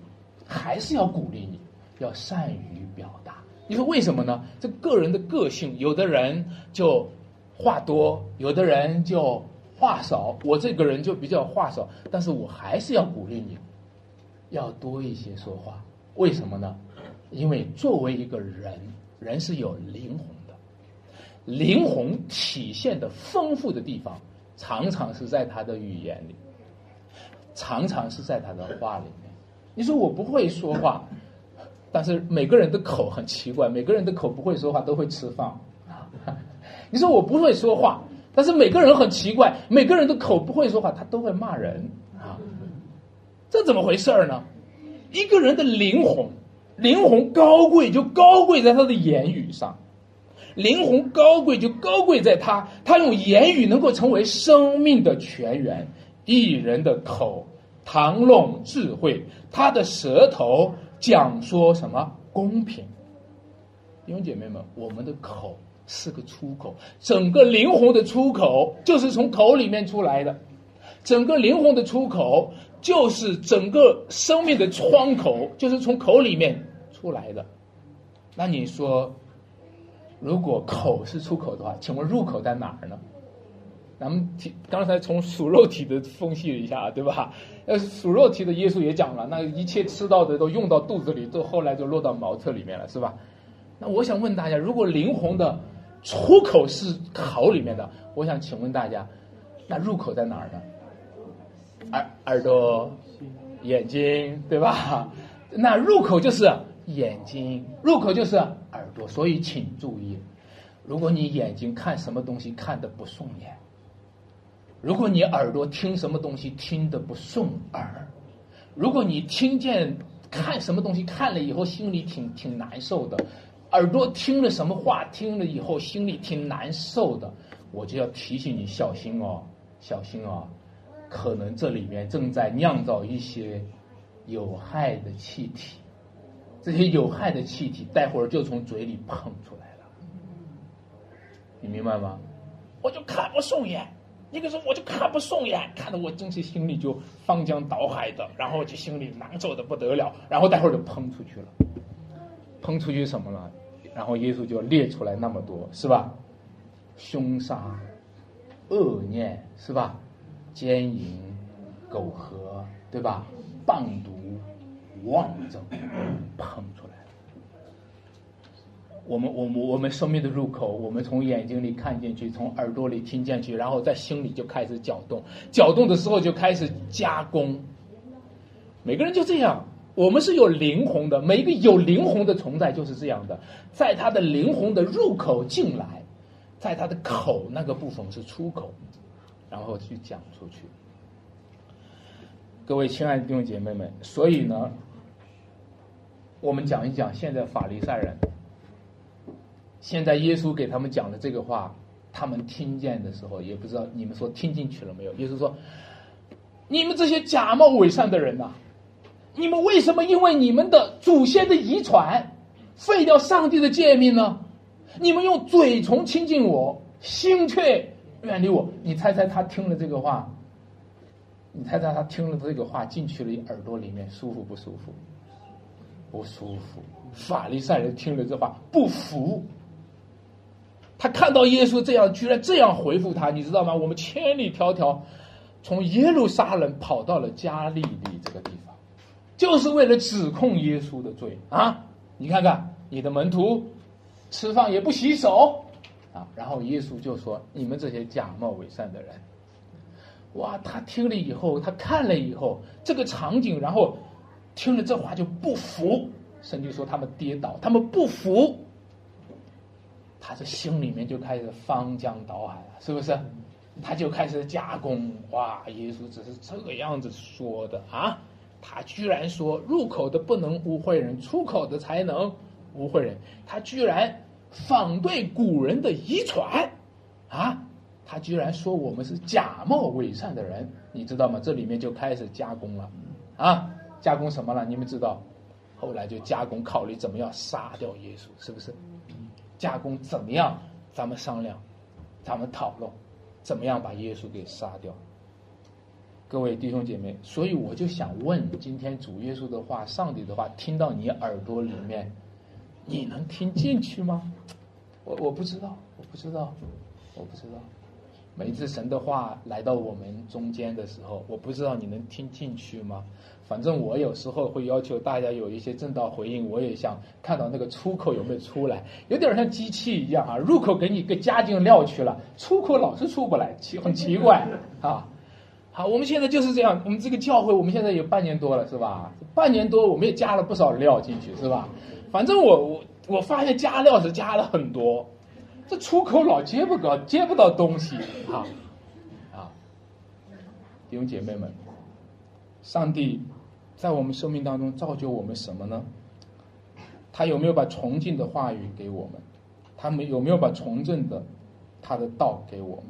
还是要鼓励你，要善于表达。你说为什么呢？这个人的个性，有的人就话多，有的人就话少。我这个人就比较话少，但是我还是要鼓励你，要多一些说话。为什么呢？因为作为一个人，人是有灵魂的，灵魂体现的丰富的地方，常常是在他的语言里，常常是在他的话里面。你说我不会说话，但是每个人的口很奇怪，每个人的口不会说话都会吃饭。你说我不会说话，但是每个人很奇怪，每个人的口不会说话，他都会骂人啊，这怎么回事儿呢？一个人的灵魂。灵魂高贵就高贵在他的言语上，灵魂高贵就高贵在他，他用言语能够成为生命的泉源。一人的口谈论智慧，他的舌头讲说什么公平。弟兄姐妹们，我们的口是个出口，整个灵魂的出口就是从口里面出来的，整个灵魂的出口。就是整个生命的窗口，就是从口里面出来的。那你说，如果口是出口的话，请问入口在哪儿呢？咱们提刚才从属肉体的分析了一下，对吧？呃，属肉体的耶稣也讲了，那一切吃到的都用到肚子里，都后来就落到茅厕里面了，是吧？那我想问大家，如果灵魂的出口是口里面的，我想请问大家，那入口在哪儿呢？耳耳朵、眼睛，对吧？那入口就是眼睛，入口就是耳朵。所以请注意，如果你眼睛看什么东西看的不顺眼，如果你耳朵听什么东西听的不顺耳，如果你听见看什么东西看了以后心里挺挺难受的，耳朵听了什么话听了以后心里挺难受的，我就要提醒你小心哦，小心哦。可能这里面正在酿造一些有害的气体，这些有害的气体待会儿就从嘴里喷出来了，你明白吗？我就看不顺眼，那个时候我就看不顺眼，看得我真是心里就翻江倒海的，然后就心里难受的不得了，然后待会儿就喷出去了，喷出去什么了？然后耶稣就列出来那么多，是吧？凶杀、恶念，是吧？奸淫、苟合，对吧？棒毒、妄憎，喷出来了。我们、我们、我们生命的入口，我们从眼睛里看进去，从耳朵里听进去，然后在心里就开始搅动。搅动的时候就开始加工。每个人就这样，我们是有灵魂的，每一个有灵魂的存在就是这样的，在他的灵魂的入口进来，在他的口那个部分是出口。然后去讲出去，各位亲爱的弟兄姐妹们，所以呢，我们讲一讲现在法利赛人，现在耶稣给他们讲的这个话，他们听见的时候，也不知道你们说听进去了没有？耶稣说：“你们这些假冒伪善的人呐，你们为什么因为你们的祖先的遗传，废掉上帝的诫命呢？你们用嘴唇亲近我，心却……”远离我！你猜猜他听了这个话，你猜猜他听了这个话进去了耳朵里面舒服不舒服？不舒服。法利赛人听了这话不服，他看到耶稣这样，居然这样回复他，你知道吗？我们千里迢迢从耶路撒冷跑到了加利利这个地方，就是为了指控耶稣的罪啊！你看看你的门徒吃饭也不洗手。啊，然后耶稣就说：“你们这些假冒伪善的人，哇，他听了以后，他看了以后，这个场景，然后听了这话就不服。甚至说他们跌倒，他们不服，他这心里面就开始翻江倒海了，是不是？他就开始加工，哇，耶稣只是这个样子说的啊，他居然说入口的不能污秽人，出口的才能污秽人，他居然反对古人的遗传，啊，他居然说我们是假冒伪善的人，你知道吗？这里面就开始加工了，啊，加工什么了？你们知道？后来就加工考虑怎么样杀掉耶稣，是不是？加工怎么样？咱们商量，咱们讨论。怎么样把耶稣给杀掉？各位弟兄姐妹，所以我就想问：今天主耶稣的话、上帝的话，听到你耳朵里面，你能听进去吗？我我不知道，我不知道，我不知道。每一次神的话来到我们中间的时候，我不知道你能听进去吗？反正我有时候会要求大家有一些正道回应，我也想看到那个出口有没有出来，有点像机器一样啊，入口给你个加进料去了，出口老是出不来，奇很奇怪 啊。好，我们现在就是这样，我们这个教会我们现在有半年多了，是吧？半年多我们也加了不少料进去，是吧？反正我我我发现加料是加了很多。这出口老接不到，接不到东西啊啊！弟兄姐妹们，上帝在我们生命当中造就我们什么呢？他有没有把崇敬的话语给我们？他们有没有把从政的他的道给我们？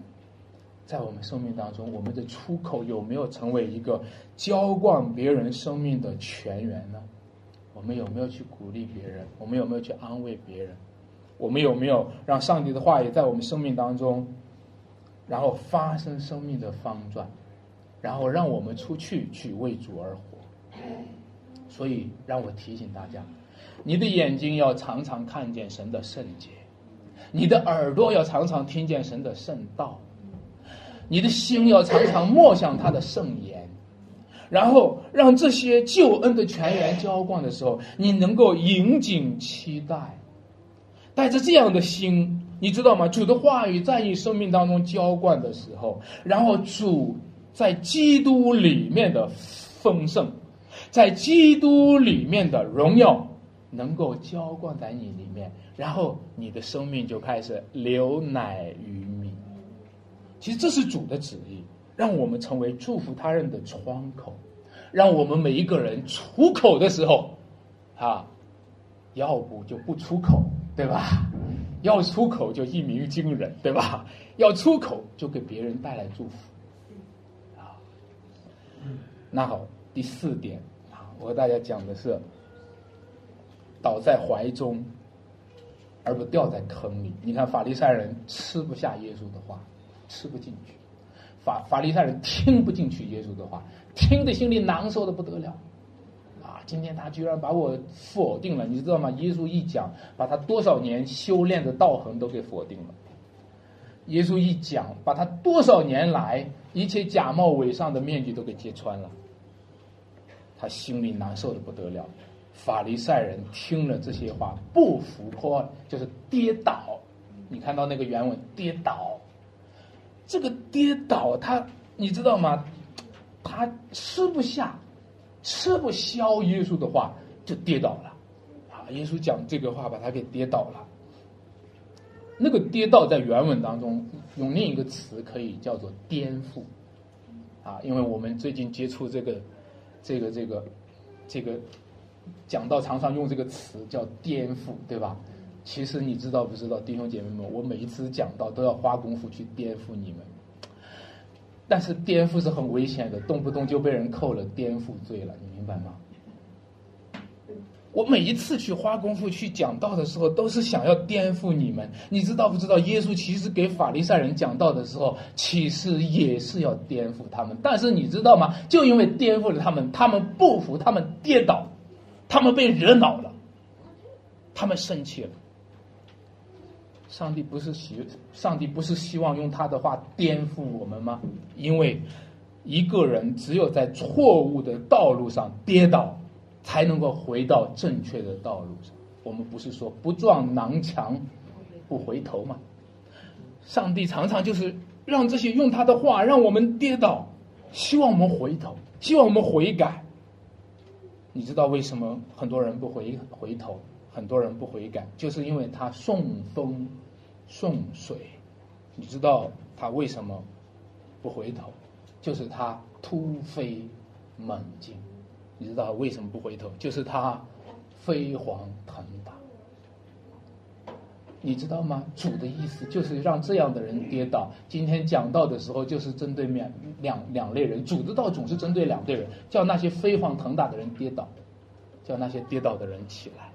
在我们生命当中，我们的出口有没有成为一个浇灌别人生命的泉源呢？我们有没有去鼓励别人？我们有没有去安慰别人？我们有没有让上帝的话语在我们生命当中，然后发生生命的方转，然后让我们出去去为主而活？所以让我提醒大家，你的眼睛要常常看见神的圣洁，你的耳朵要常常听见神的圣道，你的心要常常默想他的圣言，然后让这些救恩的泉源浇灌的时候，你能够引颈期待。带着这样的心，你知道吗？主的话语在你生命当中浇灌的时候，然后主在基督里面的丰盛，在基督里面的荣耀，能够浇灌在你里面，然后你的生命就开始流奶与米。其实这是主的旨意，让我们成为祝福他人的窗口，让我们每一个人出口的时候，啊，要不就不出口。对吧？要出口就一鸣惊人，对吧？要出口就给别人带来祝福，啊。那好，第四点啊，我和大家讲的是，倒在怀中，而不掉在坑里。你看法利赛人吃不下耶稣的话，吃不进去；法法利赛人听不进去耶稣的话，听得心里难受的不得了。啊今天他居然把我否定了，你知道吗？耶稣一讲，把他多少年修炼的道行都给否定了。耶稣一讲，把他多少年来一切假冒伪善的面具都给揭穿了。他心里难受的不得了。法利赛人听了这些话，不服破，就是跌倒。你看到那个原文，跌倒。这个跌倒，他你知道吗？他吃不下。吃不消耶稣的话，就跌倒了，啊！耶稣讲这个话，把他给跌倒了。那个跌倒在原文当中用另一个词可以叫做颠覆，啊！因为我们最近接触这个，这个这个这个讲到常常用这个词叫颠覆，对吧？其实你知道不知道，弟兄姐妹们，我每一次讲道都要花功夫去颠覆你们。但是颠覆是很危险的，动不动就被人扣了颠覆罪了，你明白吗？我每一次去花功夫去讲道的时候，都是想要颠覆你们。你知道不知道？耶稣其实给法利赛人讲道的时候，其实也是要颠覆他们。但是你知道吗？就因为颠覆了他们，他们不服，他们跌倒，他们被惹恼了，他们生气了。上帝不是希，上帝不是希望用他的话颠覆我们吗？因为一个人只有在错误的道路上跌倒，才能够回到正确的道路上。我们不是说不撞南墙不回头吗？上帝常常就是让这些用他的话让我们跌倒，希望我们回头，希望我们悔改。你知道为什么很多人不回回头，很多人不悔改，就是因为他顺风顺水。你知道他为什么不回头？就是他突飞猛进。你知道为什么不回头？就是他飞黄腾达。你知道吗？主的意思就是让这样的人跌倒。今天讲到的时候，就是针对两两两类人。主的道总是针对两类人，叫那些飞黄腾达的人跌倒，叫那些跌倒的人起来。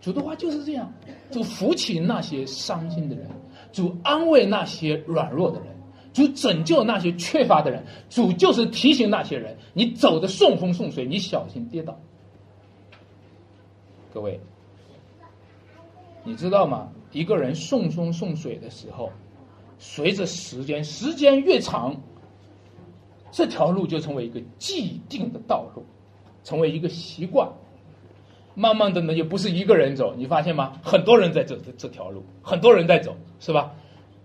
主的话就是这样，主扶起那些伤心的人，主安慰那些软弱的人，主拯救那些缺乏的人。主就是提醒那些人：你走的顺风顺水，你小心跌倒。各位。你知道吗？一个人顺风顺水的时候，随着时间，时间越长，这条路就成为一个既定的道路，成为一个习惯。慢慢的呢，也不是一个人走，你发现吗？很多人在走这这条路，很多人在走，是吧？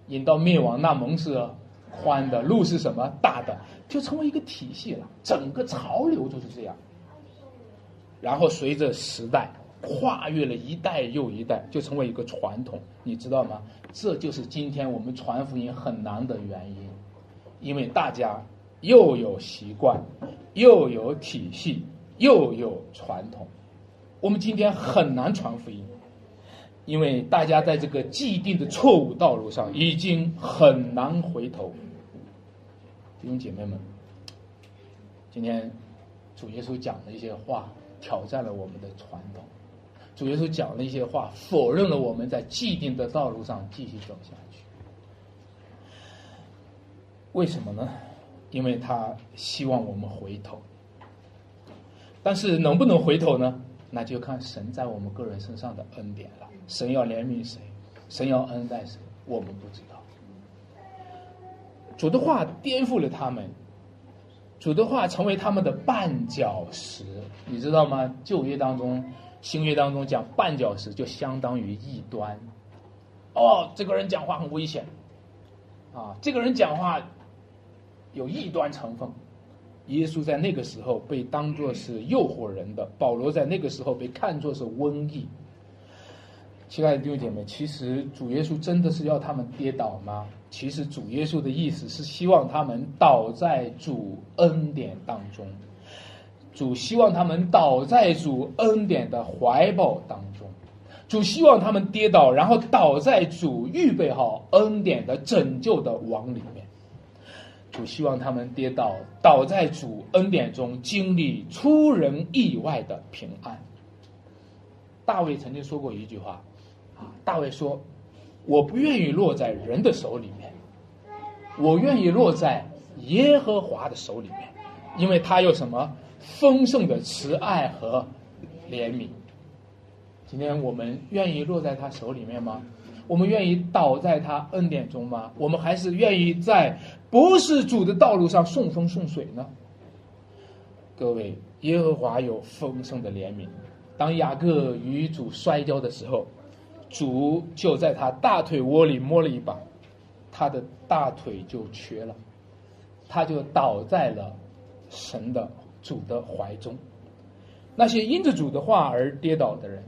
引到灭亡，那门是宽的，路是什么大的，就成为一个体系了。整个潮流就是这样。然后随着时代。跨越了一代又一代，就成为一个传统，你知道吗？这就是今天我们传福音很难的原因，因为大家又有习惯，又有体系，又有传统，我们今天很难传福音，因为大家在这个既定的错误道路上已经很难回头。弟兄姐妹们，今天主耶稣讲的一些话，挑战了我们的传统。主耶稣讲了一些话，否认了我们在既定的道路上继续走下去。为什么呢？因为他希望我们回头。但是能不能回头呢？那就看神在我们个人身上的恩典了。神要怜悯谁，神要恩待谁，我们不知道。主的话颠覆了他们，主的话成为他们的绊脚石，你知道吗？旧约当中。新约当中讲绊脚石就相当于异端，哦，这个人讲话很危险，啊，这个人讲话有异端成分。耶稣在那个时候被当作是诱惑人的，保罗在那个时候被看作是瘟疫。亲爱的弟兄姐妹，其实主耶稣真的是要他们跌倒吗？其实主耶稣的意思是希望他们倒在主恩典当中。主希望他们倒在主恩典的怀抱当中，主希望他们跌倒，然后倒在主预备好恩典的拯救的网里面。主希望他们跌倒，倒在主恩典中，经历出人意外的平安。大卫曾经说过一句话，啊，大卫说：“我不愿意落在人的手里面，我愿意落在耶和华的手里面，因为他有什么？”丰盛的慈爱和怜悯。今天我们愿意落在他手里面吗？我们愿意倒在他恩典中吗？我们还是愿意在不是主的道路上顺风顺水呢？各位，耶和华有丰盛的怜悯。当雅各与主摔跤的时候，主就在他大腿窝里摸了一把，他的大腿就瘸了，他就倒在了神的。主的怀中，那些因着主的话而跌倒的人，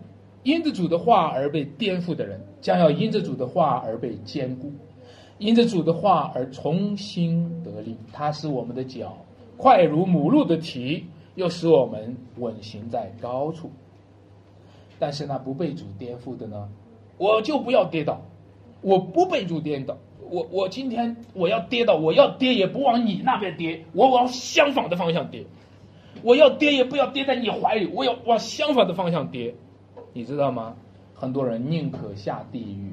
因着主的话而被颠覆的人，将要因着主的话而被坚固，因着主的话而重新得力。他是我们的脚，快如母鹿的蹄，又使我们稳行在高处。但是那不被主颠覆的呢？我就不要跌倒，我不被主颠倒。我我今天我要跌倒，我要跌也不往你那边跌，我往相反的方向跌。我要跌也不要跌在你怀里，我要往相反的方向跌，你知道吗？很多人宁可下地狱，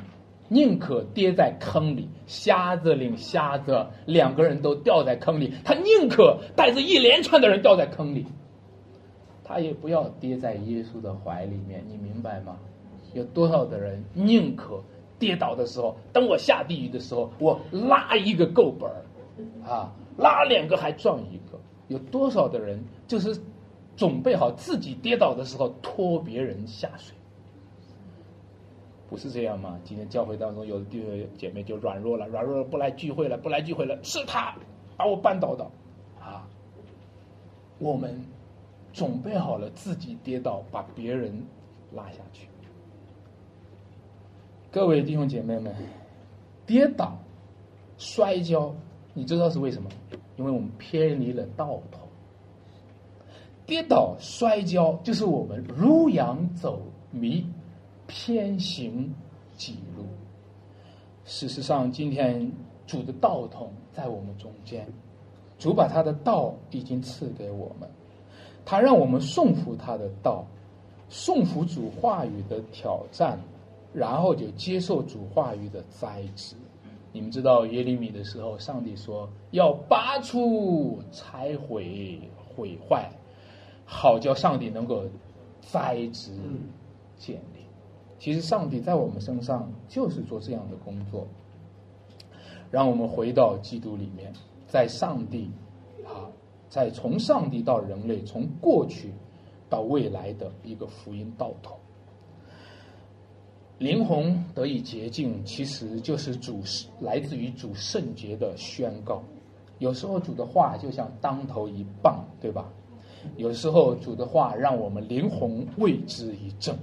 宁可跌在坑里，瞎子领瞎子，两个人都掉在坑里，他宁可带着一连串的人掉在坑里，他也不要跌在耶稣的怀里面，你明白吗？有多少的人宁可跌倒的时候，等我下地狱的时候，我拉一个够本儿，啊，拉两个还撞一个。有多少的人就是准备好自己跌倒的时候拖别人下水？不是这样吗？今天教会当中有的弟兄姐妹就软弱了，软弱了不来聚会了，不来聚会了，是他把我绊倒的，啊我们准备好了自己跌倒，把别人拉下去。各位弟兄姐妹们，跌倒、摔跤，你知道是为什么？因为我们偏离了道头。跌倒、摔跤，就是我们如羊走迷，偏行己路。事实上，今天主的道统在我们中间，主把他的道已经赐给我们，他让我们顺服他的道，顺服主话语的挑战。然后就接受主话语的栽植。你们知道耶利米的时候，上帝说要拔出、拆毁、毁坏，好叫上帝能够栽植、建立。其实上帝在我们身上就是做这样的工作，让我们回到基督里面，在上帝啊，在从上帝到人类，从过去到未来的一个福音道统。灵魂得以洁净，其实就是主来自于主圣洁的宣告。有时候主的话就像当头一棒，对吧？有时候主的话让我们灵魂为之一振。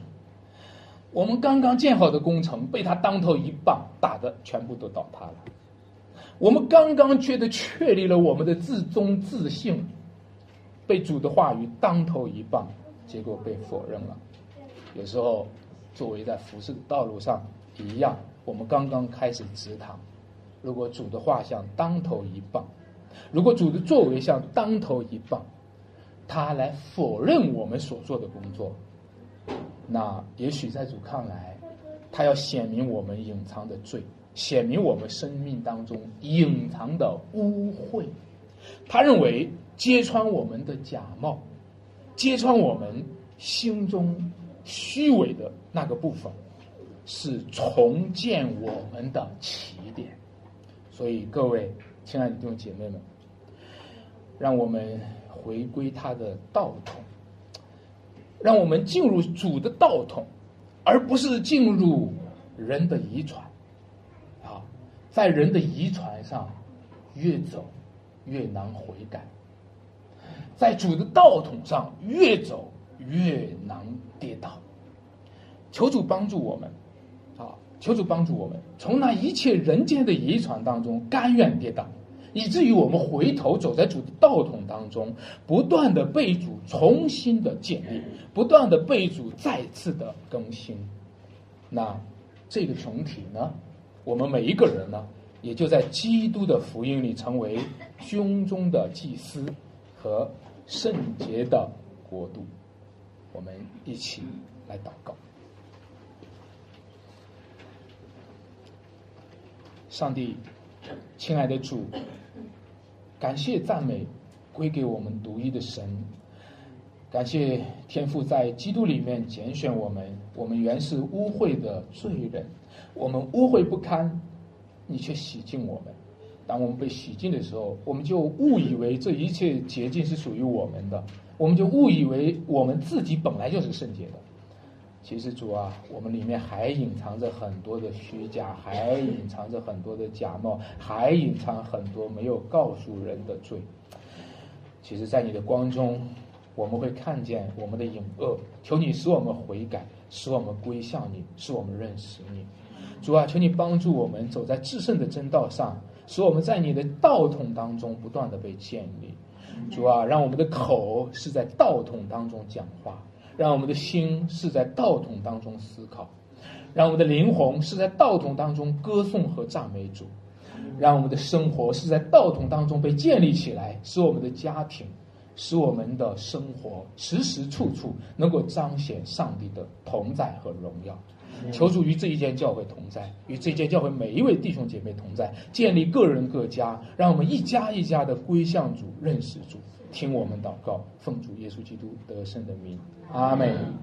我们刚刚建好的工程被他当头一棒打的全部都倒塌了。我们刚刚觉得确立了我们的自尊自信，被主的话语当头一棒，结果被否认了。有时候。作为在服侍的道路上一样，我们刚刚开始直堂。如果主的话像当头一棒，如果主的作为像当头一棒，他来否认我们所做的工作，那也许在主看来，他要显明我们隐藏的罪，显明我们生命当中隐藏的污秽。他认为揭穿我们的假冒，揭穿我们心中。虚伪的那个部分，是重建我们的起点。所以，各位亲爱的弟兄姐妹们，让我们回归他的道统，让我们进入主的道统，而不是进入人的遗传。啊，在人的遗传上，越走越难悔改；在主的道统上，越走越难。跌倒，求主帮助我们，啊，求主帮助我们，从那一切人间的遗传当中甘愿跌倒，以至于我们回头走在主的道统当中，不断的被主重新的建立，不断的被主再次的更新。那这个群体呢，我们每一个人呢，也就在基督的福音里成为军中的祭司和圣洁的国度。我们一起来祷告，上帝，亲爱的主，感谢赞美归给我们独一的神，感谢天父在基督里面拣选我们，我们原是污秽的罪人，我们污秽不堪，你却洗净我们。当我们被洗净的时候，我们就误以为这一切洁净是属于我们的。我们就误以为我们自己本来就是圣洁的，其实主啊，我们里面还隐藏着很多的虚假，还隐藏着很多的假冒，还隐藏很多没有告诉人的罪。其实，在你的光中，我们会看见我们的隐恶。求你使我们悔改，使我们归向你，使我们认识你。主啊，求你帮助我们走在至圣的真道上，使我们在你的道统当中不断的被建立。主啊，让我们的口是在道统当中讲话，让我们的心是在道统当中思考，让我们的灵魂是在道统当中歌颂和赞美主，让我们的生活是在道统当中被建立起来，使我们的家庭，使我们的生活时时处处能够彰显上帝的同在和荣耀。求主与这一间教会同在，与这间教会每一位弟兄姐妹同在，建立个人各家，让我们一家一家的归向主，认识主，听我们祷告，奉主耶稣基督得胜的名，阿门。